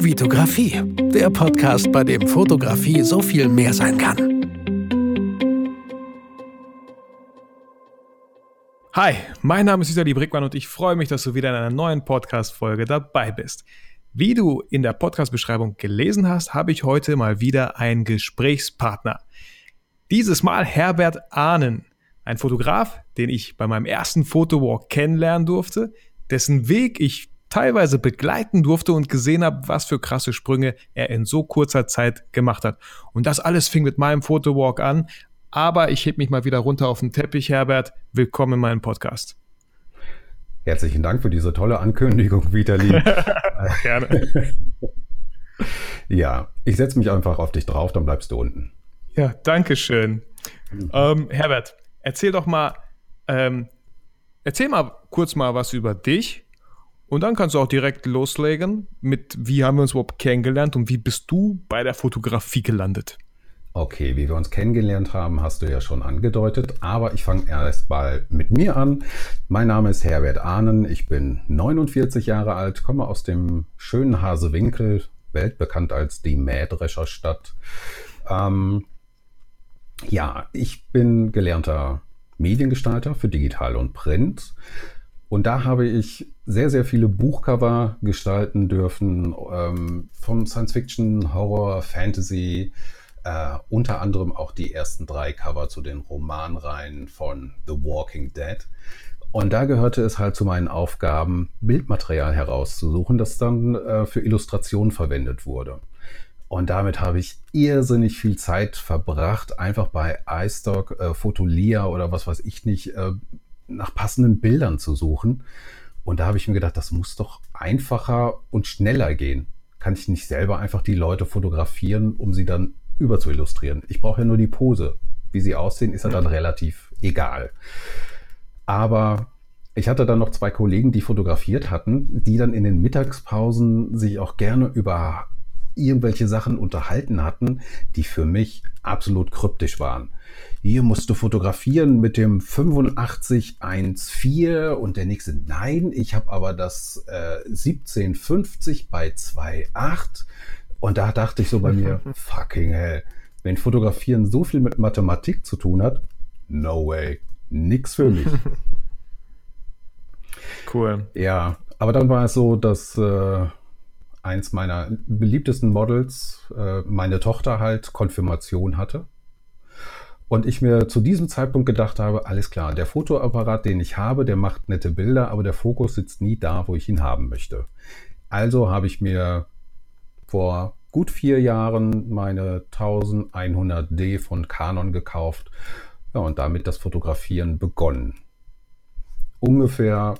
Vitografie, der Podcast, bei dem Fotografie so viel mehr sein kann. Hi, mein Name ist Isali Brickmann und ich freue mich, dass du wieder in einer neuen Podcast-Folge dabei bist. Wie du in der Podcast-Beschreibung gelesen hast, habe ich heute mal wieder einen Gesprächspartner. Dieses Mal Herbert Ahnen, ein Fotograf, den ich bei meinem ersten Fotowalk kennenlernen durfte, dessen Weg ich teilweise begleiten durfte und gesehen habe, was für krasse Sprünge er in so kurzer Zeit gemacht hat. Und das alles fing mit meinem Fotowalk an. Aber ich heb mich mal wieder runter auf den Teppich, Herbert. Willkommen in meinem Podcast. Herzlichen Dank für diese tolle Ankündigung, Vitali. Gerne. ja, ich setze mich einfach auf dich drauf, dann bleibst du unten. Ja, danke schön. Mhm. Ähm, Herbert, erzähl doch mal, ähm, erzähl mal kurz mal was über dich und dann kannst du auch direkt loslegen mit, wie haben wir uns überhaupt kennengelernt und wie bist du bei der Fotografie gelandet? Okay, wie wir uns kennengelernt haben, hast du ja schon angedeutet, aber ich fange erst mal mit mir an. Mein Name ist Herbert Ahnen, ich bin 49 Jahre alt, komme aus dem schönen Hasewinkel, weltbekannt als die Mähdrescherstadt. Ähm, ja, ich bin gelernter Mediengestalter für Digital und Print. Und da habe ich sehr, sehr viele Buchcover gestalten dürfen, ähm, von Science Fiction, Horror, Fantasy, äh, unter anderem auch die ersten drei Cover zu den Romanreihen von The Walking Dead. Und da gehörte es halt zu meinen Aufgaben, Bildmaterial herauszusuchen, das dann äh, für Illustrationen verwendet wurde. Und damit habe ich irrsinnig viel Zeit verbracht, einfach bei iStock, äh, Fotolia oder was weiß ich nicht, äh, nach passenden Bildern zu suchen. Und da habe ich mir gedacht, das muss doch einfacher und schneller gehen. Kann ich nicht selber einfach die Leute fotografieren, um sie dann über zu illustrieren? Ich brauche ja nur die Pose. Wie sie aussehen, ist ja dann relativ egal. Aber ich hatte dann noch zwei Kollegen, die fotografiert hatten, die dann in den Mittagspausen sich auch gerne über irgendwelche Sachen unterhalten hatten, die für mich absolut kryptisch waren hier musst du fotografieren mit dem 8514 und der nächste, nein, ich habe aber das äh, 1750 bei 2.8 und da dachte ich so bei mir, fucking hell, wenn Fotografieren so viel mit Mathematik zu tun hat, no way, nix für mich. Cool. Ja, aber dann war es so, dass äh, eins meiner beliebtesten Models, äh, meine Tochter halt Konfirmation hatte. Und ich mir zu diesem Zeitpunkt gedacht habe, alles klar, der Fotoapparat, den ich habe, der macht nette Bilder, aber der Fokus sitzt nie da, wo ich ihn haben möchte. Also habe ich mir vor gut vier Jahren meine 1100D von Canon gekauft ja, und damit das Fotografieren begonnen. Ungefähr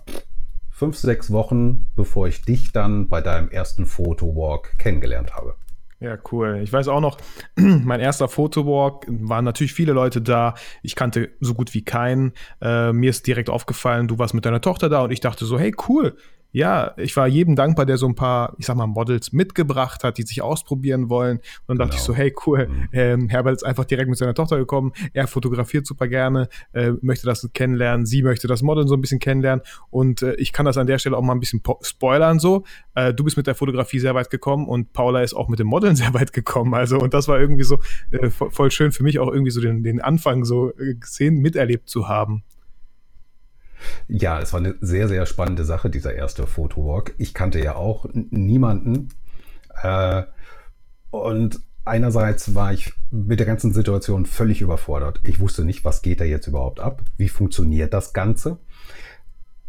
fünf, sechs Wochen, bevor ich dich dann bei deinem ersten Fotowalk kennengelernt habe. Ja, cool. Ich weiß auch noch, mein erster Fotowalk waren natürlich viele Leute da. Ich kannte so gut wie keinen. Äh, mir ist direkt aufgefallen, du warst mit deiner Tochter da und ich dachte so, hey, cool, ja, ich war jedem dankbar, der so ein paar, ich sag mal, Models mitgebracht hat, die sich ausprobieren wollen. Und dann genau. dachte ich so, genau. hey, cool, mhm. ähm, Herbert ist einfach direkt mit seiner Tochter gekommen. Er fotografiert super gerne, äh, möchte das kennenlernen. Sie möchte das Model so ein bisschen kennenlernen. Und äh, ich kann das an der Stelle auch mal ein bisschen spoilern so. Äh, du bist mit der Fotografie sehr weit gekommen und Paula ist auch mit dem Modeln sehr weit gekommen. Also, und das war irgendwie so äh, voll schön für mich auch irgendwie so den, den Anfang so äh, gesehen, miterlebt zu haben. Ja, es war eine sehr, sehr spannende Sache, dieser erste Fotowalk. Ich kannte ja auch niemanden. Äh, und einerseits war ich mit der ganzen Situation völlig überfordert. Ich wusste nicht, was geht da jetzt überhaupt ab? Wie funktioniert das Ganze?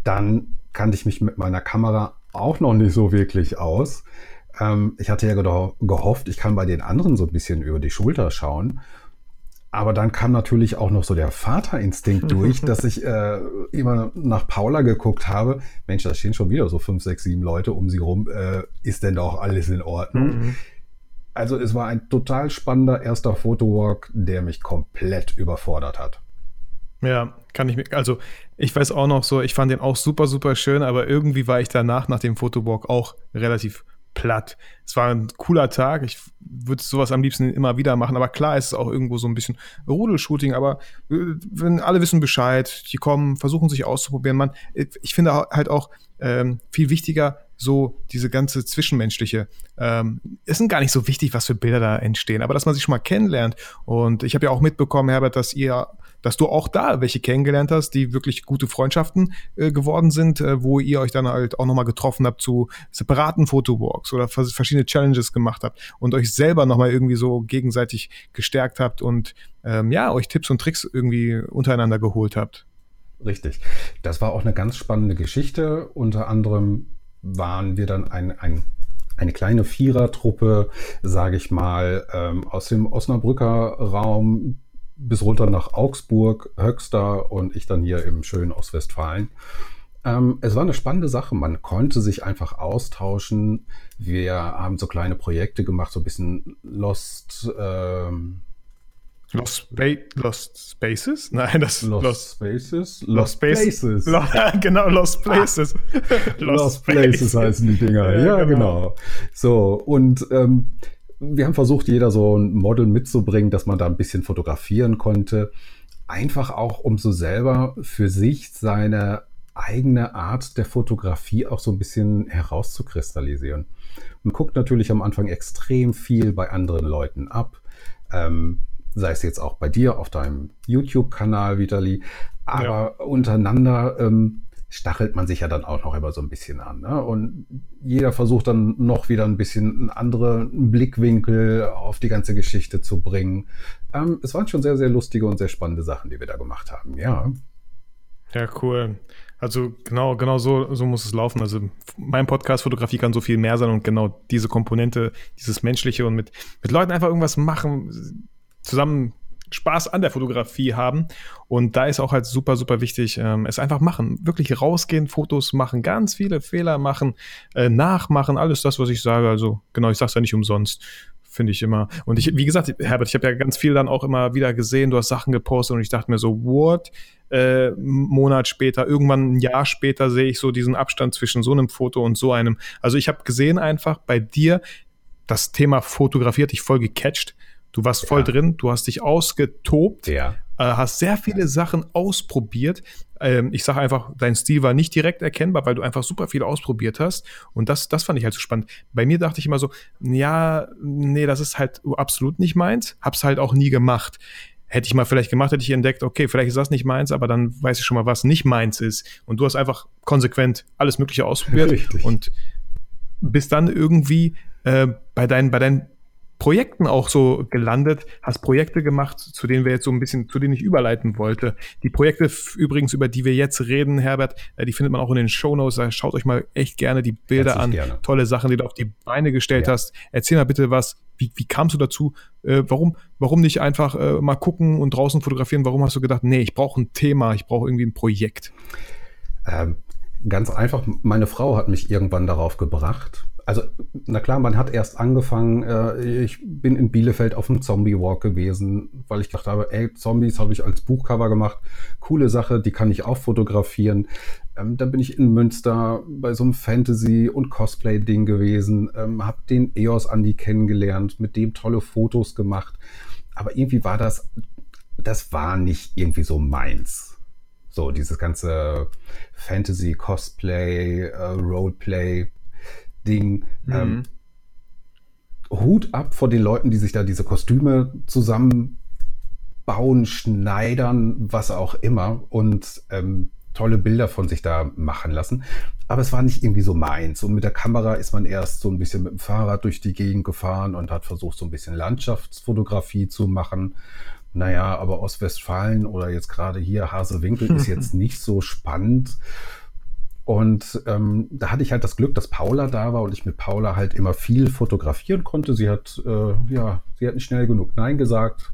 Dann kannte ich mich mit meiner Kamera auch noch nicht so wirklich aus. Ähm, ich hatte ja gehofft, ich kann bei den anderen so ein bisschen über die Schulter schauen aber dann kam natürlich auch noch so der Vaterinstinkt durch, dass ich äh, immer nach Paula geguckt habe. Mensch, da stehen schon wieder so fünf, sechs, sieben Leute um sie rum. Äh, ist denn doch alles in Ordnung? Mhm. Also es war ein total spannender erster Fotowalk, der mich komplett überfordert hat. Ja, kann ich mir, also ich weiß auch noch so, ich fand den auch super, super schön, aber irgendwie war ich danach, nach dem Fotowalk auch relativ platt. Es war ein cooler Tag. Ich würde sowas am liebsten immer wieder machen. Aber klar ist es auch irgendwo so ein bisschen Rudelshooting. Aber äh, wenn alle wissen Bescheid, die kommen, versuchen sich auszuprobieren. Man, ich finde halt auch, ähm, viel wichtiger so diese ganze zwischenmenschliche. Ähm, es sind gar nicht so wichtig, was für Bilder da entstehen, aber dass man sich schon mal kennenlernt. Und ich habe ja auch mitbekommen, Herbert, dass ihr dass du auch da welche kennengelernt hast, die wirklich gute Freundschaften äh, geworden sind, äh, wo ihr euch dann halt auch nochmal getroffen habt zu separaten Fotowalks oder verschiedene Challenges gemacht habt und euch selber nochmal irgendwie so gegenseitig gestärkt habt und ähm, ja, euch Tipps und Tricks irgendwie untereinander geholt habt. Richtig. Das war auch eine ganz spannende Geschichte. Unter anderem waren wir dann ein, ein eine kleine Vierertruppe, sage ich mal, ähm, aus dem Osnabrücker Raum bis runter nach Augsburg, Höxter und ich dann hier im schönen Ostwestfalen. Ähm, es war eine spannende Sache. Man konnte sich einfach austauschen. Wir haben so kleine Projekte gemacht, so ein bisschen Lost. Ähm, Lost, Spa Lost Spaces? Nein, das Lost, Lost Spaces? Lost, Lost Places. Lo genau, Lost Places. Lost, Lost Places heißen die Dinger. Ja, ja genau. genau. So, und ähm, wir haben versucht, jeder so ein Model mitzubringen, dass man da ein bisschen fotografieren konnte. Einfach auch, um so selber für sich seine eigene Art der Fotografie auch so ein bisschen herauszukristallisieren. Man guckt natürlich am Anfang extrem viel bei anderen Leuten ab. Ähm, sei es jetzt auch bei dir auf deinem YouTube-Kanal, Vitali. Aber ja. untereinander ähm, stachelt man sich ja dann auch noch immer so ein bisschen an. Ne? Und jeder versucht dann noch wieder ein bisschen einen anderen Blickwinkel auf die ganze Geschichte zu bringen. Ähm, es waren schon sehr, sehr lustige und sehr spannende Sachen, die wir da gemacht haben, ja. Ja, cool. Also genau, genau so, so muss es laufen. Also mein Podcast Fotografie kann so viel mehr sein und genau diese Komponente, dieses Menschliche und mit, mit Leuten einfach irgendwas machen, zusammen Spaß an der Fotografie haben. Und da ist auch halt super, super wichtig, ähm, es einfach machen. Wirklich rausgehen, Fotos machen, ganz viele Fehler machen, äh, nachmachen, alles das, was ich sage. Also genau, ich sage es ja nicht umsonst. Finde ich immer. Und ich, wie gesagt, Herbert, ich habe ja ganz viel dann auch immer wieder gesehen, du hast Sachen gepostet und ich dachte mir so, what? Äh, Monat später, irgendwann ein Jahr später sehe ich so diesen Abstand zwischen so einem Foto und so einem. Also ich habe gesehen einfach bei dir, das Thema fotografiert dich voll gecatcht Du warst voll ja. drin, du hast dich ausgetobt, ja. äh, hast sehr viele Sachen ausprobiert. Ähm, ich sage einfach, dein Stil war nicht direkt erkennbar, weil du einfach super viel ausprobiert hast. Und das, das fand ich halt so spannend. Bei mir dachte ich immer so, ja, nee, das ist halt absolut nicht meins. Hab's halt auch nie gemacht. Hätte ich mal vielleicht gemacht, hätte ich entdeckt, okay, vielleicht ist das nicht meins, aber dann weiß ich schon mal, was nicht meins ist. Und du hast einfach konsequent alles Mögliche ausprobiert Richtig. und bist dann irgendwie äh, bei deinen, bei deinen Projekten auch so gelandet, hast Projekte gemacht, zu denen wir jetzt so ein bisschen, zu denen ich überleiten wollte. Die Projekte übrigens, über die wir jetzt reden, Herbert, äh, die findet man auch in den Shownotes. Da schaut euch mal echt gerne die Bilder an. Gerne. Tolle Sachen, die du auf die Beine gestellt ja. hast. Erzähl mal bitte was. Wie, wie kamst du dazu? Äh, warum, warum nicht einfach äh, mal gucken und draußen fotografieren? Warum hast du gedacht, nee, ich brauche ein Thema, ich brauche irgendwie ein Projekt? Ähm, ganz einfach, meine Frau hat mich irgendwann darauf gebracht also, na klar, man hat erst angefangen, äh, ich bin in Bielefeld auf dem Zombie-Walk gewesen, weil ich gedacht habe, ey, Zombies habe ich als Buchcover gemacht. Coole Sache, die kann ich auch fotografieren. Ähm, dann bin ich in Münster bei so einem Fantasy- und Cosplay-Ding gewesen, ähm, habe den EOS Andy kennengelernt, mit dem tolle Fotos gemacht. Aber irgendwie war das, das war nicht irgendwie so meins. So, dieses ganze Fantasy, Cosplay, äh, Roleplay, Ding. Mhm. Ähm, Hut ab vor den Leuten, die sich da diese Kostüme zusammenbauen, schneidern, was auch immer und ähm, tolle Bilder von sich da machen lassen. Aber es war nicht irgendwie so meins. Und mit der Kamera ist man erst so ein bisschen mit dem Fahrrad durch die Gegend gefahren und hat versucht, so ein bisschen Landschaftsfotografie zu machen. Naja, aber Ostwestfalen oder jetzt gerade hier Hasewinkel ist jetzt nicht so spannend. Und ähm, da hatte ich halt das Glück, dass Paula da war und ich mit Paula halt immer viel fotografieren konnte. Sie hat, äh, ja, sie hat nicht schnell genug Nein gesagt.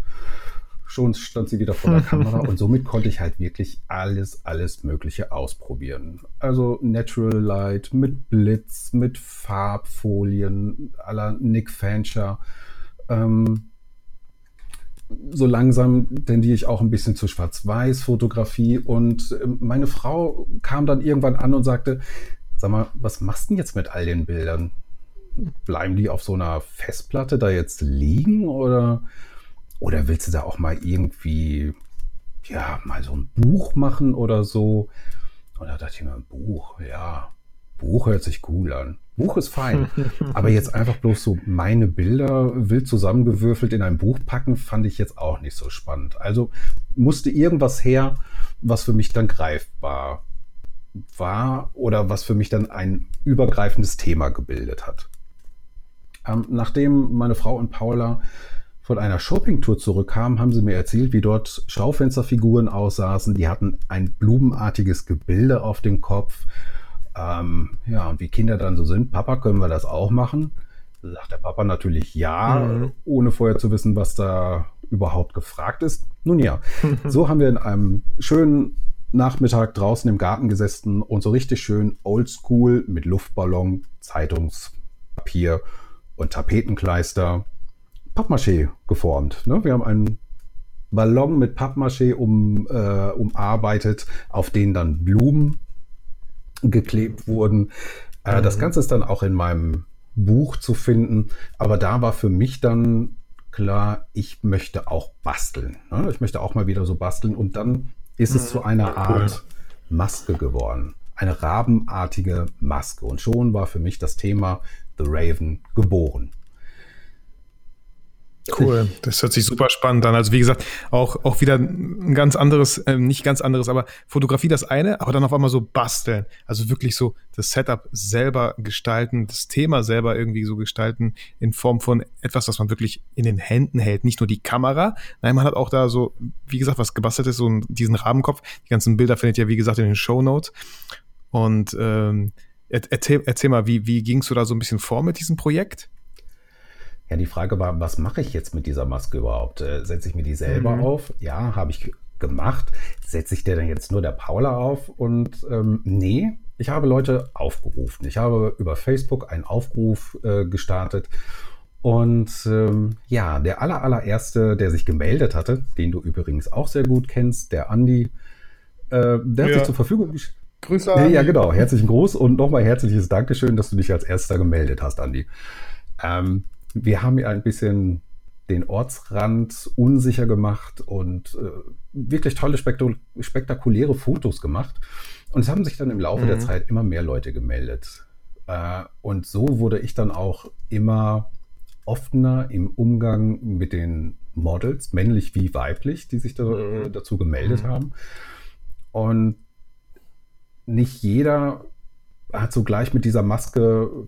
Schon stand sie wieder vor der Kamera und somit konnte ich halt wirklich alles, alles Mögliche ausprobieren. Also Natural Light mit Blitz, mit Farbfolien aller Nick Fancher. Ähm, so langsam tendiere ich auch ein bisschen zu Schwarz-Weiß-Fotografie. Und ähm, meine Frau kam dann irgendwann an und sagte, sag mal, was machst du denn jetzt mit all den Bildern? Bleiben die auf so einer Festplatte da jetzt liegen oder, oder willst du da auch mal irgendwie, ja, mal so ein Buch machen oder so? Und da dachte ich mir, Buch, ja, Buch hört sich cool an. Buch ist fein. Aber jetzt einfach bloß so meine Bilder wild zusammengewürfelt in ein Buch packen, fand ich jetzt auch nicht so spannend. Also musste irgendwas her, was für mich dann greifbar war oder was für mich dann ein übergreifendes Thema gebildet hat. Ähm, nachdem meine Frau und Paula von einer Shoppingtour zurückkamen, haben sie mir erzählt, wie dort Schaufensterfiguren aussaßen. Die hatten ein blumenartiges Gebilde auf dem Kopf. Ähm, ja, und wie Kinder dann so sind, Papa, können wir das auch machen? Sagt der Papa natürlich ja, mhm. ohne vorher zu wissen, was da überhaupt gefragt ist. Nun ja, so haben wir in einem schönen Nachmittag draußen im Garten gesessen und so richtig schön oldschool mit Luftballon, Zeitungspapier und Tapetenkleister Pappmaché geformt. Ne? Wir haben einen Ballon mit Pappmaché um, äh, umarbeitet, auf den dann Blumen geklebt wurden. Äh, mhm. Das Ganze ist dann auch in meinem Buch zu finden. Aber da war für mich dann klar, ich möchte auch basteln. Ne? Ich möchte auch mal wieder so basteln. Und dann ist es zu einer Art Maske geworden. Eine rabenartige Maske. Und schon war für mich das Thema The Raven geboren. Cool, das hört sich super spannend an. Also wie gesagt, auch, auch wieder ein ganz anderes, äh, nicht ganz anderes, aber Fotografie das eine, aber dann auf einmal so basteln. Also wirklich so das Setup selber gestalten, das Thema selber irgendwie so gestalten in Form von etwas, was man wirklich in den Händen hält. Nicht nur die Kamera, nein, man hat auch da so, wie gesagt, was gebastelt ist, so diesen Rabenkopf. Die ganzen Bilder findet ihr, wie gesagt, in den Show Notes. Und ähm, erzähl, erzähl mal, wie, wie gingst du da so ein bisschen vor mit diesem Projekt? Ja, die Frage war, was mache ich jetzt mit dieser Maske überhaupt? Äh, setze ich mir die selber mhm. auf? Ja, habe ich gemacht. Setze ich der dann jetzt nur der Paula auf? Und ähm, nee, ich habe Leute aufgerufen. Ich habe über Facebook einen Aufruf äh, gestartet. Und ähm, ja, der aller, allererste, der sich gemeldet hatte, den du übrigens auch sehr gut kennst, der Andi, äh, der ja. hat sich zur Verfügung gestellt. Grüße an. Ja, genau. Herzlichen Gruß und nochmal herzliches Dankeschön, dass du dich als erster gemeldet hast, Andi. Ähm, wir haben ja ein bisschen den Ortsrand unsicher gemacht und äh, wirklich tolle, spektakuläre Fotos gemacht. Und es haben sich dann im Laufe mhm. der Zeit immer mehr Leute gemeldet. Äh, und so wurde ich dann auch immer offener im Umgang mit den Models, männlich wie weiblich, die sich da, mhm. dazu gemeldet mhm. haben. Und nicht jeder hat so gleich mit dieser Maske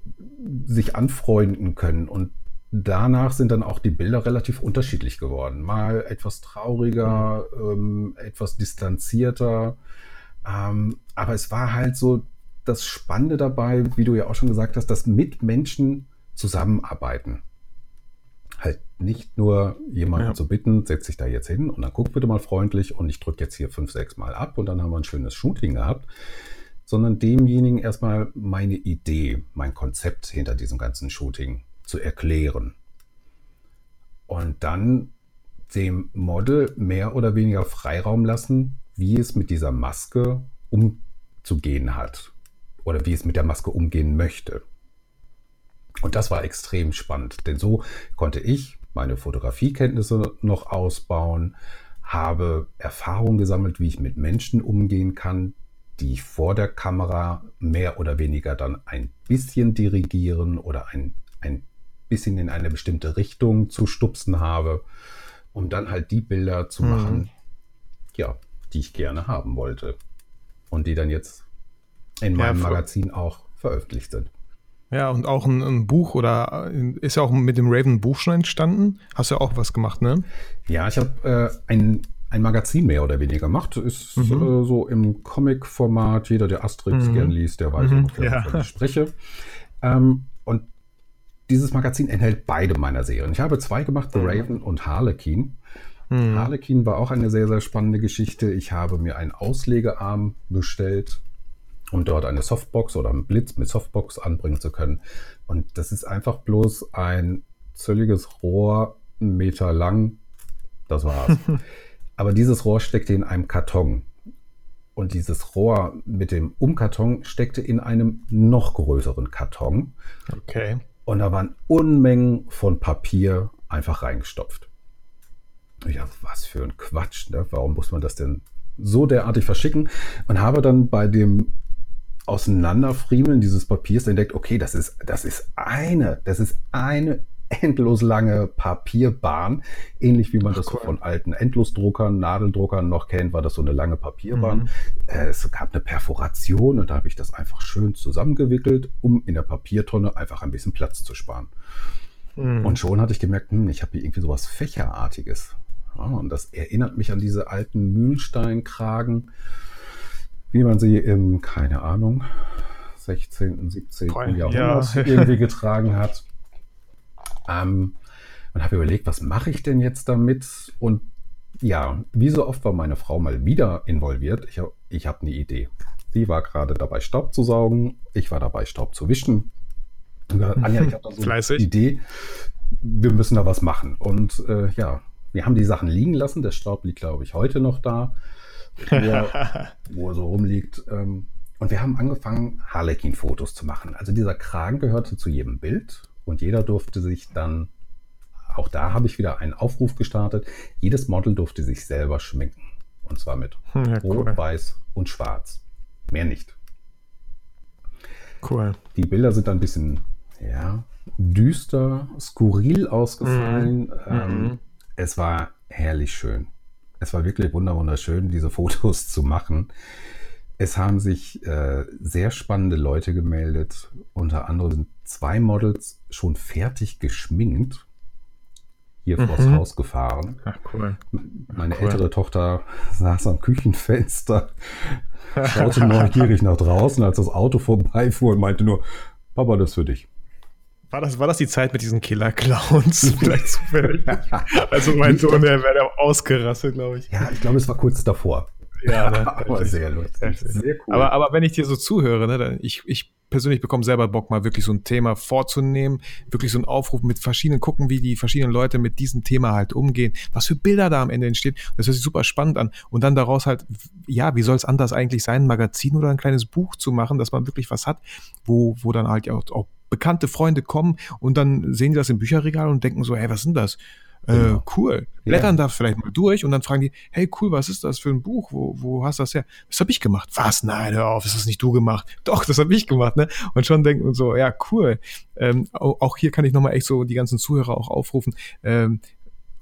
sich anfreunden können. Und danach sind dann auch die Bilder relativ unterschiedlich geworden. Mal etwas trauriger, ähm, etwas distanzierter. Ähm, aber es war halt so das Spannende dabei, wie du ja auch schon gesagt hast, dass mit Menschen zusammenarbeiten. Halt nicht nur jemanden ja. zu bitten, setz dich da jetzt hin und dann guck bitte mal freundlich und ich drücke jetzt hier fünf, sechs Mal ab und dann haben wir ein schönes Shooting gehabt, sondern demjenigen erstmal meine Idee, mein Konzept hinter diesem ganzen Shooting zu erklären. Und dann dem Model mehr oder weniger Freiraum lassen, wie es mit dieser Maske umzugehen hat oder wie es mit der Maske umgehen möchte. Und das war extrem spannend, denn so konnte ich meine Fotografiekenntnisse noch ausbauen, habe Erfahrung gesammelt, wie ich mit Menschen umgehen kann, die vor der Kamera mehr oder weniger dann ein bisschen dirigieren oder ein, ein bisschen in eine bestimmte Richtung zu stupsen habe, um dann halt die Bilder zu mhm. machen, ja, die ich gerne haben wollte. Und die dann jetzt in meinem ja, Magazin auch veröffentlicht sind. Ja, und auch ein, ein, Buch oder äh, ist ja auch mit dem Raven Buch schon entstanden. Hast du ja auch was gemacht, ne? Ja, ich habe äh, ein, ein Magazin mehr oder weniger gemacht. Ist mhm. äh, so im Comic-Format. Jeder, der Asterix mhm. gern liest, der weiß mhm. ungefähr, ja. ich spreche. Ähm, dieses Magazin enthält beide meiner Serien. Ich habe zwei gemacht, The mhm. Raven und Harlequin. Mhm. Harlequin war auch eine sehr, sehr spannende Geschichte. Ich habe mir einen Auslegearm bestellt, um dort eine Softbox oder einen Blitz mit Softbox anbringen zu können. Und das ist einfach bloß ein zölliges Rohr, einen Meter lang. Das war's. Aber dieses Rohr steckte in einem Karton. Und dieses Rohr mit dem Umkarton steckte in einem noch größeren Karton. Okay. Und da waren Unmengen von Papier einfach reingestopft. Ja, was für ein Quatsch. Ne? Warum muss man das denn so derartig verschicken? Und habe dann bei dem Auseinanderfriemeln dieses Papiers entdeckt, okay, das ist, das ist eine, das ist eine endlos lange Papierbahn. Ähnlich wie man Ach, das cool. von alten Endlosdruckern, Nadeldruckern noch kennt, war das so eine lange Papierbahn. Mhm. Äh, es gab eine Perforation und da habe ich das einfach schön zusammengewickelt, um in der Papiertonne einfach ein bisschen Platz zu sparen. Mhm. Und schon hatte ich gemerkt, hm, ich habe hier irgendwie sowas Fächerartiges. Ja, und das erinnert mich an diese alten Mühlsteinkragen, wie man sie im, keine Ahnung, 16., 17. Boah, Jahrhundert ja. irgendwie getragen hat. Ähm, und habe überlegt, was mache ich denn jetzt damit? Und ja, wie so oft war meine Frau mal wieder involviert. Ich, ich habe eine Idee. Sie war gerade dabei, Staub zu saugen. Ich war dabei, Staub zu wischen. Und gesagt, Anja, ich habe da so Fleißig. eine Idee. Wir müssen da was machen. Und äh, ja, wir haben die Sachen liegen lassen. Der Staub liegt, glaube ich, heute noch da, wo er, wo er so rumliegt. Ähm, und wir haben angefangen, Harlequin-Fotos zu machen. Also dieser Kragen gehörte zu jedem Bild und jeder durfte sich dann, auch da habe ich wieder einen Aufruf gestartet, jedes Model durfte sich selber schminken. Und zwar mit ja, Rot, cool. Weiß und Schwarz. Mehr nicht. Cool. Die Bilder sind dann ein bisschen, ja, düster, skurril ausgefallen. Mhm. Ähm, mhm. es war herrlich schön. Es war wirklich wunderschön, diese Fotos zu machen. Es haben sich äh, sehr spannende Leute gemeldet. Unter anderem sind zwei Models schon fertig geschminkt hier mhm. vors Haus gefahren. Ach, cool. Meine cool. ältere Tochter saß am Küchenfenster, schaute neugierig nach draußen, als das Auto vorbeifuhr und meinte nur, Papa, das ist für dich. War das, war das die Zeit mit diesen Killer-Clowns? Vielleicht zufällig. also mein Sohn, der wäre ausgerastet, glaube ich. Ja, ich glaube, es war kurz davor. Ja, ne? aber sehr lustig. Sehr cool. Aber, aber wenn ich dir so zuhöre, ne, dann ich, ich persönlich bekomme selber Bock, mal wirklich so ein Thema vorzunehmen, wirklich so einen Aufruf mit verschiedenen, gucken, wie die verschiedenen Leute mit diesem Thema halt umgehen, was für Bilder da am Ende entstehen. Das hört sich super spannend an. Und dann daraus halt, ja, wie soll es anders eigentlich sein, ein Magazin oder ein kleines Buch zu machen, dass man wirklich was hat, wo, wo dann halt auch, auch bekannte Freunde kommen und dann sehen die das im Bücherregal und denken so, hey, was sind das? Äh, genau. cool. Blättern ja. da vielleicht mal durch und dann fragen die, hey cool, was ist das für ein Buch? Wo, wo hast du das her? Das habe ich gemacht. Was? Nein, hör auf, ist das nicht du gemacht? Doch, das habe ich gemacht, ne? Und schon denken so, ja, cool. Ähm, auch hier kann ich nochmal echt so die ganzen Zuhörer auch aufrufen. Ähm,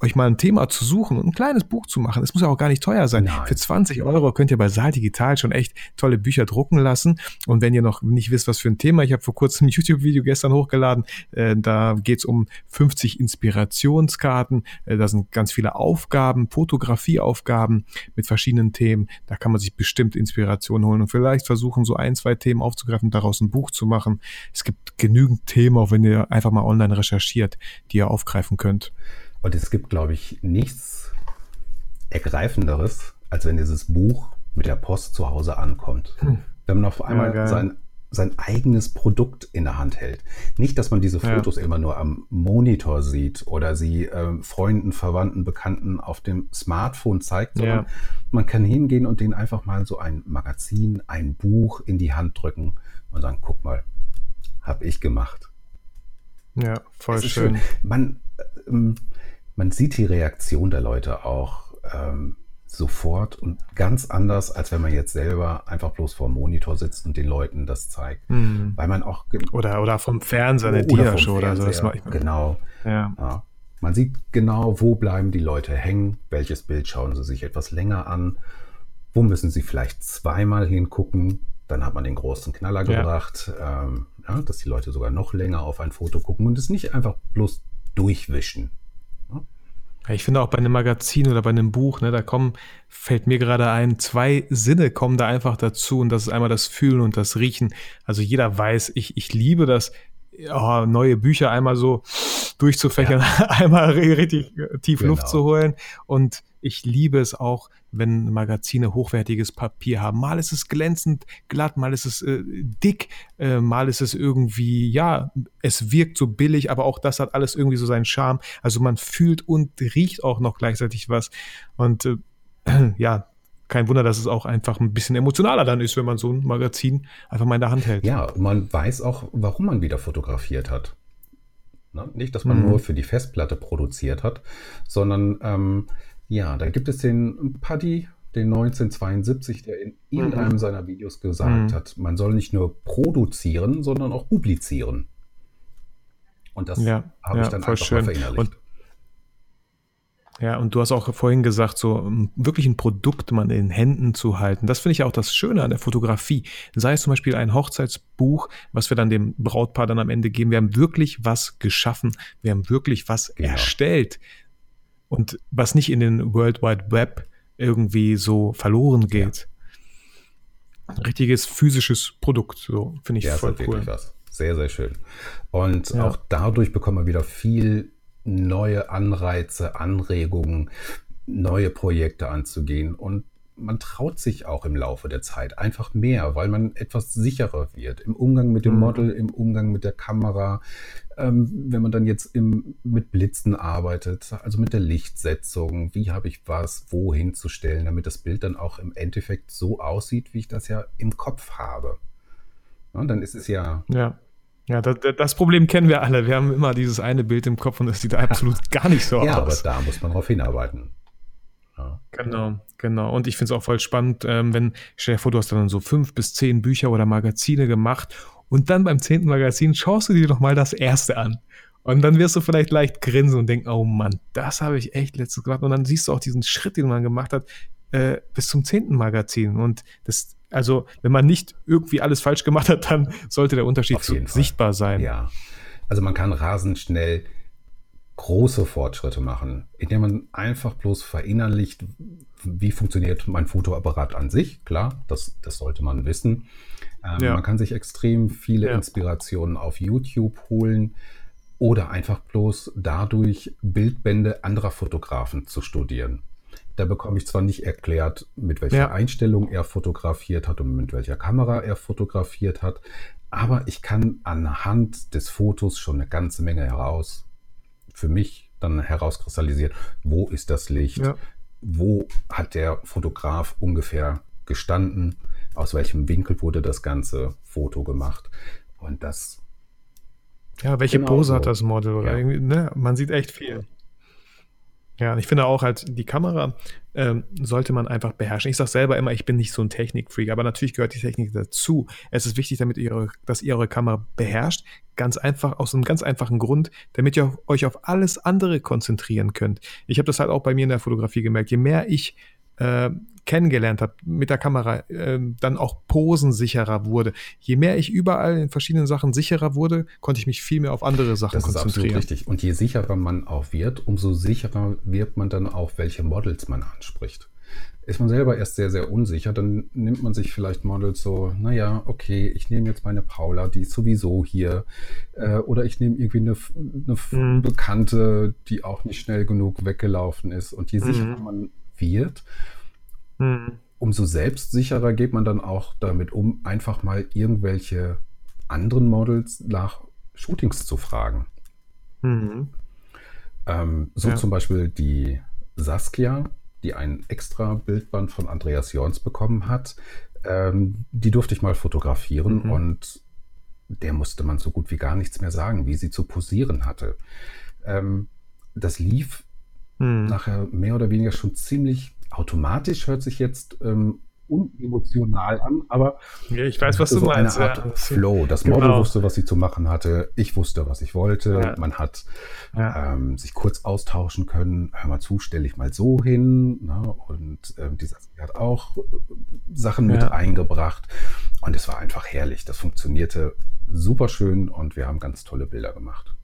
euch mal ein Thema zu suchen und ein kleines Buch zu machen. Es muss ja auch gar nicht teuer sein. Nein. Für 20 Euro könnt ihr bei Saal Digital schon echt tolle Bücher drucken lassen. Und wenn ihr noch nicht wisst, was für ein Thema, ich habe vor kurzem ein YouTube-Video gestern hochgeladen, äh, da geht es um 50 Inspirationskarten. Äh, da sind ganz viele Aufgaben, Fotografieaufgaben mit verschiedenen Themen. Da kann man sich bestimmt Inspiration holen und vielleicht versuchen, so ein, zwei Themen aufzugreifen, daraus ein Buch zu machen. Es gibt genügend Themen, auch wenn ihr einfach mal online recherchiert, die ihr aufgreifen könnt. Und es gibt, glaube ich, nichts Ergreifenderes, als wenn dieses Buch mit der Post zu Hause ankommt. Hm. Wenn man auf einmal ja, sein, sein eigenes Produkt in der Hand hält. Nicht, dass man diese Fotos ja. immer nur am Monitor sieht oder sie äh, Freunden, Verwandten, Bekannten auf dem Smartphone zeigt, sondern ja. man kann hingehen und denen einfach mal so ein Magazin, ein Buch in die Hand drücken und sagen, guck mal, habe ich gemacht. Ja, voll schön. schön. Man, ähm, man sieht die Reaktion der Leute auch ähm, sofort und ganz anders, als wenn man jetzt selber einfach bloß vor dem Monitor sitzt und den Leuten das zeigt. Mhm. Weil man auch. Oder, oder vom Fernseher, eine Dia-Show oder so. Das mache ich Genau. Ja. ja. Man sieht genau, wo bleiben die Leute hängen, welches Bild schauen sie sich etwas länger an, wo müssen sie vielleicht zweimal hingucken. Dann hat man den großen Knaller gebracht, ja. Ähm, ja, dass die Leute sogar noch länger auf ein Foto gucken und es nicht einfach bloß durchwischen. Ich finde auch bei einem Magazin oder bei einem Buch, ne, da kommen, fällt mir gerade ein, zwei Sinne kommen da einfach dazu und das ist einmal das Fühlen und das Riechen. Also jeder weiß, ich, ich liebe das, oh, neue Bücher einmal so durchzufächern, ja. einmal richtig tief genau. Luft zu holen und ich liebe es auch, wenn Magazine hochwertiges Papier haben. Mal ist es glänzend glatt, mal ist es äh, dick, äh, mal ist es irgendwie, ja, es wirkt so billig, aber auch das hat alles irgendwie so seinen Charme. Also man fühlt und riecht auch noch gleichzeitig was. Und äh, ja, kein Wunder, dass es auch einfach ein bisschen emotionaler dann ist, wenn man so ein Magazin einfach mal in der Hand hält. Ja, man weiß auch, warum man wieder fotografiert hat. Ne? Nicht, dass man mhm. nur für die Festplatte produziert hat, sondern ähm, ja, da gibt es den Paddy, den 1972, der in irgendeinem mhm. seiner Videos gesagt mhm. hat, man soll nicht nur produzieren, sondern auch publizieren. Und das ja, habe ja, ich dann einfach schön. mal verinnerlicht. Und ja, und du hast auch vorhin gesagt, so wirklich ein Produkt mal in den Händen zu halten. Das finde ich auch das Schöne an der Fotografie. Sei es zum Beispiel ein Hochzeitsbuch, was wir dann dem Brautpaar dann am Ende geben. Wir haben wirklich was geschaffen. Wir haben wirklich was genau. erstellt. Und was nicht in den World Wide Web irgendwie so verloren geht. Ja. richtiges physisches Produkt, so finde ich ja, voll cool. Was. Sehr, sehr schön. Und ja. auch dadurch bekommen wir wieder viel neue Anreize, Anregungen, neue Projekte anzugehen. Und man traut sich auch im Laufe der Zeit einfach mehr, weil man etwas sicherer wird im Umgang mit dem mhm. Model, im Umgang mit der Kamera. Ähm, wenn man dann jetzt im, mit Blitzen arbeitet, also mit der Lichtsetzung, wie habe ich was wohin zu stellen, damit das Bild dann auch im Endeffekt so aussieht, wie ich das ja im Kopf habe. Ja, dann ist es ja, ja. Ja, das, das, Problem kennen wir alle. Wir haben immer dieses eine Bild im Kopf und es sieht absolut gar nicht so ja, aus. Ja, aber da muss man drauf hinarbeiten. Ja. Genau, genau. Und ich finde es auch voll spannend, ähm, wenn, stell dir vor, du hast dann so fünf bis zehn Bücher oder Magazine gemacht und dann beim zehnten Magazin schaust du dir doch mal das erste an. Und dann wirst du vielleicht leicht grinsen und denken, oh Mann, das habe ich echt letztes gemacht. Und dann siehst du auch diesen Schritt, den man gemacht hat, äh, bis zum zehnten Magazin. Und das, also, wenn man nicht irgendwie alles falsch gemacht hat, dann sollte der Unterschied sichtbar sein. Ja. Also man kann rasend schnell große Fortschritte machen, indem man einfach bloß verinnerlicht, wie funktioniert mein Fotoapparat an sich. Klar, das, das sollte man wissen. Ähm, ja. Man kann sich extrem viele ja. Inspirationen auf YouTube holen oder einfach bloß dadurch Bildbände anderer Fotografen zu studieren. Da bekomme ich zwar nicht erklärt, mit welcher ja. Einstellung er fotografiert hat und mit welcher Kamera er fotografiert hat, aber ich kann anhand des Fotos schon eine ganze Menge heraus, für mich dann herauskristallisieren, wo ist das Licht, ja. wo hat der Fotograf ungefähr gestanden, aus welchem Winkel wurde das ganze Foto gemacht. Und das. Ja, welche genau Pose so. hat das Model? Ja. Ne? Man sieht echt viel. Ja, ich finde auch halt, die Kamera ähm, sollte man einfach beherrschen. Ich sage selber immer, ich bin nicht so ein Technikfreak, aber natürlich gehört die Technik dazu. Es ist wichtig, damit ihr, dass ihr eure Kamera beherrscht. Ganz einfach, aus einem ganz einfachen Grund, damit ihr euch auf alles andere konzentrieren könnt. Ich habe das halt auch bei mir in der Fotografie gemerkt. Je mehr ich äh, kennengelernt habe mit der Kamera, äh, dann auch posensicherer wurde. Je mehr ich überall in verschiedenen Sachen sicherer wurde, konnte ich mich viel mehr auf andere Sachen das konzentrieren. Das ist absolut richtig. Und je sicherer man auch wird, umso sicherer wird man dann auch, welche Models man anspricht. Ist man selber erst sehr, sehr unsicher, dann nimmt man sich vielleicht Models so, naja, okay, ich nehme jetzt meine Paula, die ist sowieso hier. Äh, oder ich nehme irgendwie eine, eine mhm. Bekannte, die auch nicht schnell genug weggelaufen ist. Und je sicherer mhm. man wird, Mhm. Umso selbstsicherer geht man dann auch damit um, einfach mal irgendwelche anderen Models nach Shootings zu fragen. Mhm. Ähm, so ja. zum Beispiel die Saskia, die ein extra Bildband von Andreas Jorns bekommen hat. Ähm, die durfte ich mal fotografieren mhm. und der musste man so gut wie gar nichts mehr sagen, wie sie zu posieren hatte. Ähm, das lief mhm. nachher mehr oder weniger schon ziemlich automatisch hört sich jetzt ähm, unemotional an, aber ja, ich weiß, was du so meinst. Eine Art ja. Flow. Das Model genau. wusste, was sie zu machen hatte. Ich wusste, was ich wollte. Ja. Man hat ähm, sich kurz austauschen können. Hör mal zu, stelle ich mal so hin. Ne? Und ähm, die hat auch äh, Sachen mit eingebracht. Und es war einfach herrlich. Das funktionierte super schön und wir haben ganz tolle Bilder gemacht.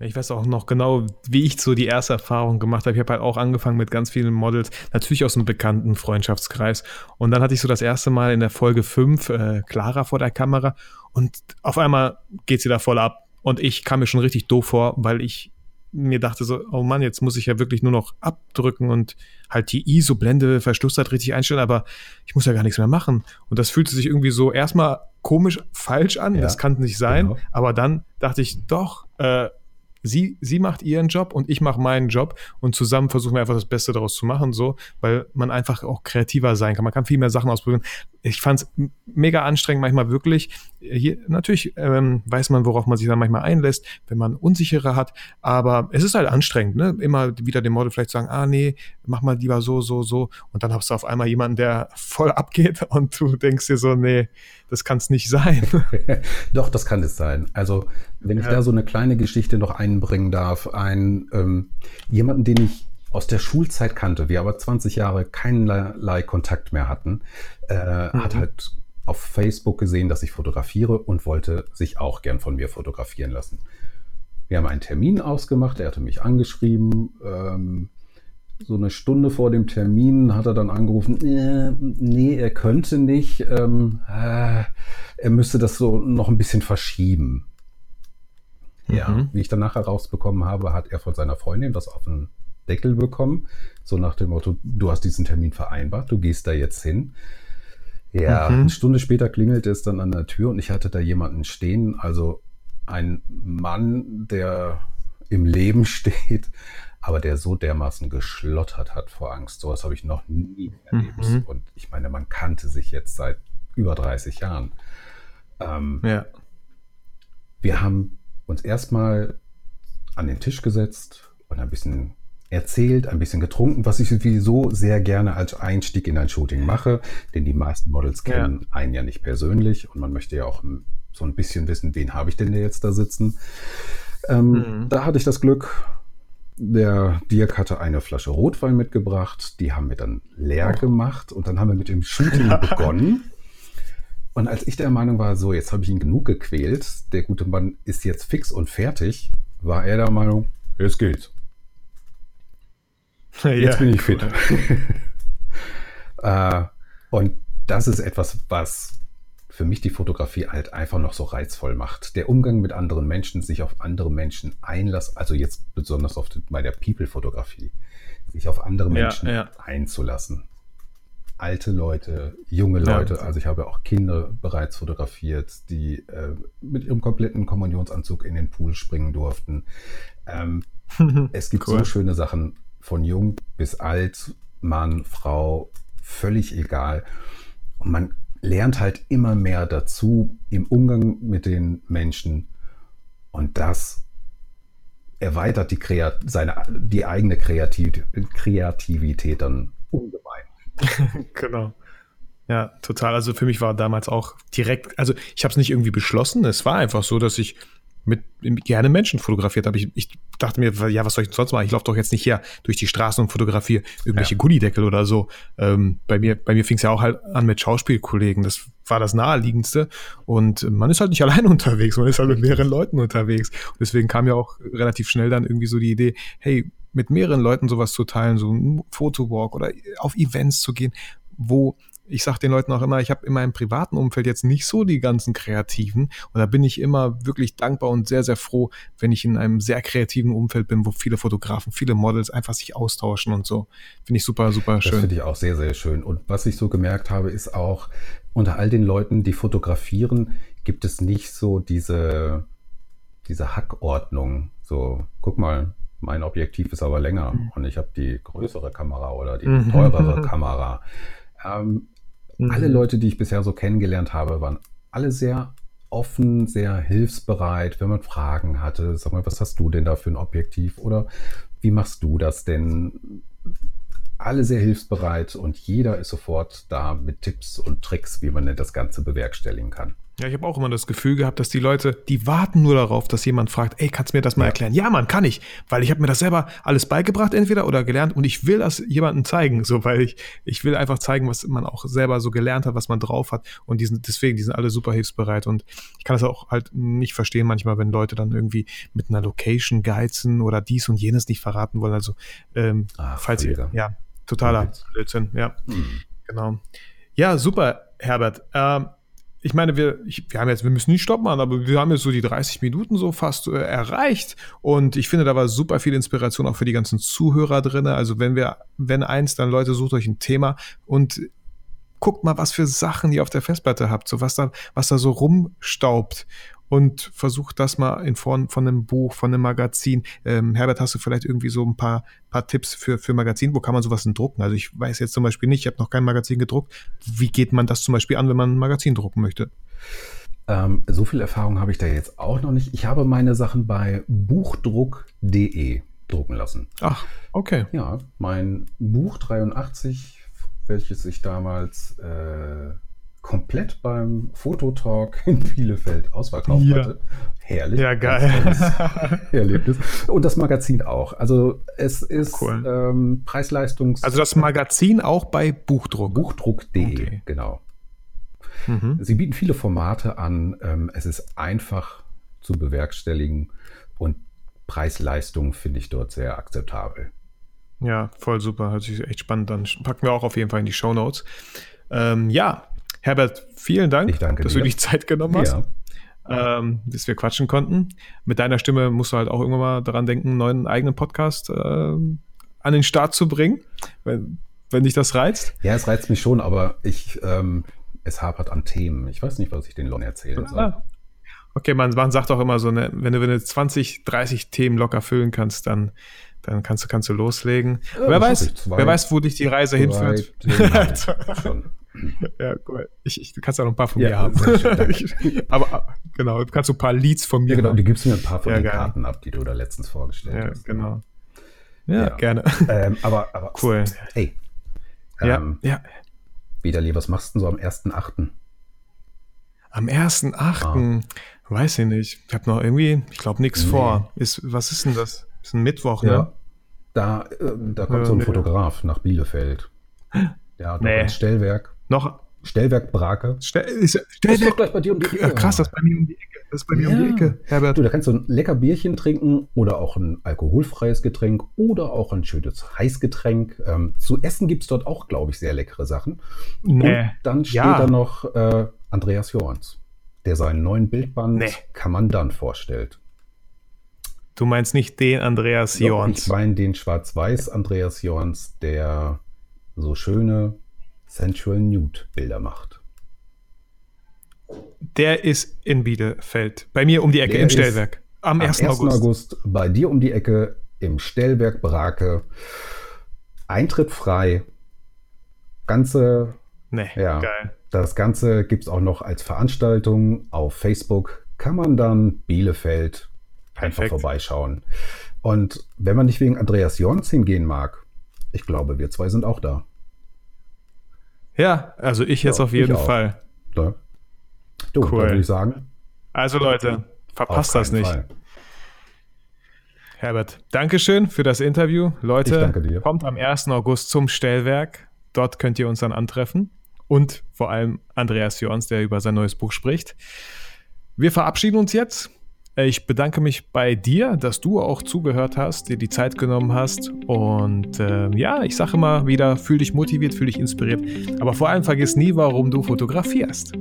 Ich weiß auch noch genau, wie ich so die erste Erfahrung gemacht habe. Ich habe halt auch angefangen mit ganz vielen Models, natürlich aus einem bekannten Freundschaftskreis. Und dann hatte ich so das erste Mal in der Folge 5 äh, Clara vor der Kamera und auf einmal geht sie da voll ab. Und ich kam mir schon richtig doof vor, weil ich mir dachte so, oh Mann, jetzt muss ich ja wirklich nur noch abdrücken und halt die ISO-Blende, Verschlusszeit richtig einstellen, aber ich muss ja gar nichts mehr machen. Und das fühlte sich irgendwie so erstmal komisch falsch an, ja, das kann nicht sein, genau. aber dann dachte ich, doch, äh, sie, sie macht ihren Job und ich mache meinen Job und zusammen versuchen wir einfach das Beste daraus zu machen, so, weil man einfach auch kreativer sein kann. Man kann viel mehr Sachen ausprobieren. ich fand es mega anstrengend, manchmal wirklich. Hier, natürlich ähm, weiß man, worauf man sich dann manchmal einlässt, wenn man unsichere hat, aber es ist halt anstrengend, ne? Immer wieder dem Model vielleicht sagen, ah nee, mach mal lieber so, so, so. Und dann hast du auf einmal jemanden, der voll abgeht und du denkst dir so, nee, das kann es nicht sein. Doch, das kann es sein. Also, wenn ich ja. da so eine kleine Geschichte noch einbringen darf, ein ähm, jemanden, den ich aus der Schulzeit kannte, wir aber 20 Jahre keinerlei Kontakt mehr hatten, äh, mhm. hat halt auf Facebook gesehen, dass ich fotografiere und wollte sich auch gern von mir fotografieren lassen. Wir haben einen Termin ausgemacht, er hatte mich angeschrieben. Ähm, so eine Stunde vor dem Termin hat er dann angerufen, äh, nee, er könnte nicht, ähm, äh, er müsste das so noch ein bisschen verschieben. Ja, mhm. wie ich dann nachher rausbekommen habe, hat er von seiner Freundin das auf den Deckel bekommen. So nach dem Motto, du hast diesen Termin vereinbart, du gehst da jetzt hin. Ja, mhm. eine Stunde später klingelte es dann an der Tür und ich hatte da jemanden stehen, also ein Mann, der im Leben steht, aber der so dermaßen geschlottert hat vor Angst. Sowas habe ich noch nie erlebt. Mhm. Und ich meine, man kannte sich jetzt seit über 30 Jahren. Ähm, ja. Wir haben uns erstmal an den Tisch gesetzt und ein bisschen erzählt, ein bisschen getrunken, was ich sowieso sehr gerne als Einstieg in ein Shooting mache, denn die meisten Models kennen ja. einen ja nicht persönlich und man möchte ja auch so ein bisschen wissen, wen habe ich denn jetzt da sitzen. Ähm, mhm. Da hatte ich das Glück, der Dirk hatte eine Flasche Rotwein mitgebracht, die haben wir dann leer oh. gemacht und dann haben wir mit dem Shooting begonnen. Und als ich der Meinung war, so, jetzt habe ich ihn genug gequält, der gute Mann ist jetzt fix und fertig, war er der Meinung, jetzt geht's. Jetzt bin ich fit. äh, und das ist etwas, was für mich die Fotografie halt einfach noch so reizvoll macht. Der Umgang mit anderen Menschen, sich auf andere Menschen einlassen, also jetzt besonders auf bei der People-Fotografie, sich auf andere Menschen ja, ja. einzulassen. Alte Leute, junge Leute, ja. also ich habe auch Kinder bereits fotografiert, die äh, mit ihrem kompletten Kommunionsanzug in den Pool springen durften. Ähm, es gibt cool. so schöne Sachen von jung bis alt, Mann, Frau, völlig egal. Und man lernt halt immer mehr dazu im Umgang mit den Menschen. Und das erweitert die, Kreat seine, die eigene Kreativ Kreativität dann ungemein. genau. Ja, total. Also für mich war damals auch direkt, also ich habe es nicht irgendwie beschlossen. Es war einfach so, dass ich mit gerne Menschen fotografiert habe. Ich, ich dachte mir, ja, was soll ich denn sonst machen? Ich laufe doch jetzt nicht her durch die Straßen und fotografiere irgendwelche ja. Gullideckel oder so. Ähm, bei mir, bei mir fing es ja auch halt an mit Schauspielkollegen. Das war das naheliegendste. Und man ist halt nicht allein unterwegs, man ist halt mit mehreren Leuten unterwegs. Und deswegen kam ja auch relativ schnell dann irgendwie so die Idee, hey, mit mehreren Leuten sowas zu teilen, so ein Fotowalk oder auf Events zu gehen, wo ich sage den Leuten auch immer, ich habe in meinem privaten Umfeld jetzt nicht so die ganzen Kreativen. Und da bin ich immer wirklich dankbar und sehr, sehr froh, wenn ich in einem sehr kreativen Umfeld bin, wo viele Fotografen, viele Models einfach sich austauschen und so. Finde ich super, super schön. Das finde ich auch sehr, sehr schön. Und was ich so gemerkt habe, ist auch, unter all den Leuten, die fotografieren, gibt es nicht so diese, diese Hackordnung. So, guck mal, mein Objektiv ist aber länger mhm. und ich habe die größere Kamera oder die mhm. teurere Kamera. Ähm, Mhm. Alle Leute, die ich bisher so kennengelernt habe, waren alle sehr offen, sehr hilfsbereit, wenn man Fragen hatte. Sag mal, was hast du denn da für ein Objektiv? Oder wie machst du das denn? Alle sehr hilfsbereit und jeder ist sofort da mit Tipps und Tricks, wie man denn das Ganze bewerkstelligen kann. Ja, ich habe auch immer das Gefühl gehabt, dass die Leute, die warten nur darauf, dass jemand fragt, ey, kannst du mir das mal erklären? Ja, man, kann ich, weil ich habe mir das selber alles beigebracht entweder oder gelernt und ich will das jemandem zeigen, so weil ich ich will einfach zeigen, was man auch selber so gelernt hat, was man drauf hat und die sind, deswegen, die sind alle super hilfsbereit und ich kann das auch halt nicht verstehen manchmal, wenn Leute dann irgendwie mit einer Location geizen oder dies und jenes nicht verraten wollen. Also ähm, Ach, falls ihr, ja, totaler Blödsinn, ja, hm. genau. Ja, super, Herbert. Ähm, ich meine, wir, ich, wir haben jetzt, wir müssen nicht stoppen, aber wir haben jetzt so die 30 Minuten so fast äh, erreicht. Und ich finde, da war super viel Inspiration auch für die ganzen Zuhörer drin. Also wenn wir, wenn eins, dann Leute, sucht euch ein Thema und guckt mal, was für Sachen ihr auf der Festplatte habt, so was da, was da so rumstaubt und versuch das mal in Form von einem Buch, von einem Magazin. Ähm, Herbert, hast du vielleicht irgendwie so ein paar, paar Tipps für, für Magazin? Wo kann man sowas denn drucken? Also ich weiß jetzt zum Beispiel nicht, ich habe noch kein Magazin gedruckt. Wie geht man das zum Beispiel an, wenn man ein Magazin drucken möchte? Ähm, so viel Erfahrung habe ich da jetzt auch noch nicht. Ich habe meine Sachen bei buchdruck.de drucken lassen. Ach, okay. Ja, mein Buch 83, welches ich damals äh, komplett beim Fototalk in Bielefeld ausverkauft ja. hatte. Herrlich. Ja, geil. Erlebnis. Und das Magazin auch. Also es ist cool. ähm, Preis-Leistungs... Also das Magazin auch bei Buchdruck. Buchdruck.de, okay. genau. Mhm. Sie bieten viele Formate an. Ähm, es ist einfach zu bewerkstelligen und Preis-Leistung finde ich dort sehr akzeptabel. Ja, voll super. Hört sich echt spannend an. Packen wir auch auf jeden Fall in die Show Notes. Ähm, ja, Herbert, vielen Dank, dass dir. du dich Zeit genommen hast. Ja. Ähm, dass wir quatschen konnten. Mit deiner Stimme musst du halt auch irgendwann mal daran denken, einen neuen eigenen Podcast äh, an den Start zu bringen, wenn, wenn dich das reizt. Ja, es reizt mich schon, aber ich, ähm, es hapert an Themen. Ich weiß nicht, was ich den Leuten erzählen soll. Ah. Okay, man, man sagt auch immer so, ne, wenn du, wenn du 20, 30 Themen locker füllen kannst, dann, dann kannst du, kannst du loslegen. Ja, wer weiß, wer weiß, wo dich die Reise hinführt. Ja, cool. Ich, ich, du kannst auch noch ein paar von ja, mir haben. Schön, aber genau, du kannst so ein paar Leads von mir Ja, genau, haben. die gibst mir ein paar von ja, den geil. Karten ab, die du da letztens vorgestellt ja, hast. Genau. Ja, ja. gerne. Ähm, aber, aber cool. Hey. Ähm, ja, ja. Widerli, was machst du denn so am 1.8.? Am 1.8. Ah. Weiß ich nicht. Ich habe noch irgendwie, ich glaube, nichts nee. vor. Ist, was ist denn das? Ist ein Mittwoch, ne? Ja. Da, äh, da kommt so ein. Fotograf nach Bielefeld. Ja, nee. ins Stellwerk. Noch? Stellwerk Brake. Stell, ist, Stellwerk. ist doch gleich bei dir um die Ecke. Krass, das ist bei mir um die Ecke. Das ist bei mir ja. um die Ecke, Herbert. Du, da kannst du ein lecker Bierchen trinken oder auch ein alkoholfreies Getränk oder auch ein schönes Heißgetränk. Ähm, zu essen gibt es dort auch, glaube ich, sehr leckere Sachen. Nee. Und dann steht ja. da noch äh, Andreas Johans, der seinen neuen Bildband nee. Kann man dann vorstellt. Du meinst nicht den Andreas Jorns? Ich meine den schwarz-weiß Andreas Jorns, der so schöne Sensual Nude Bilder macht. Der ist in Bielefeld, bei mir um die Ecke der im Stellwerk. Am 1. Am 1. August. August bei dir um die Ecke im Stellwerk Brake. Eintritt frei. Ganze. Nee, ja, geil. Das Ganze gibt es auch noch als Veranstaltung auf Facebook. Kann man dann Bielefeld einfach Perfekt. vorbeischauen. Und wenn man nicht wegen Andreas Jons hingehen mag, ich glaube, wir zwei sind auch da. Ja, also ich jetzt ja, auf jeden Fall. Ja. Du, cool. würde ich sagen. Also Leute, verpasst das nicht. Fall. Herbert, Dankeschön für das Interview. Leute, kommt am 1. August zum Stellwerk. Dort könnt ihr uns dann antreffen. Und vor allem Andreas Jorns, der über sein neues Buch spricht. Wir verabschieden uns jetzt. Ich bedanke mich bei dir, dass du auch zugehört hast, dir die Zeit genommen hast. Und äh, ja, ich sage immer wieder, fühl dich motiviert, fühl dich inspiriert. Aber vor allem vergiss nie, warum du fotografierst.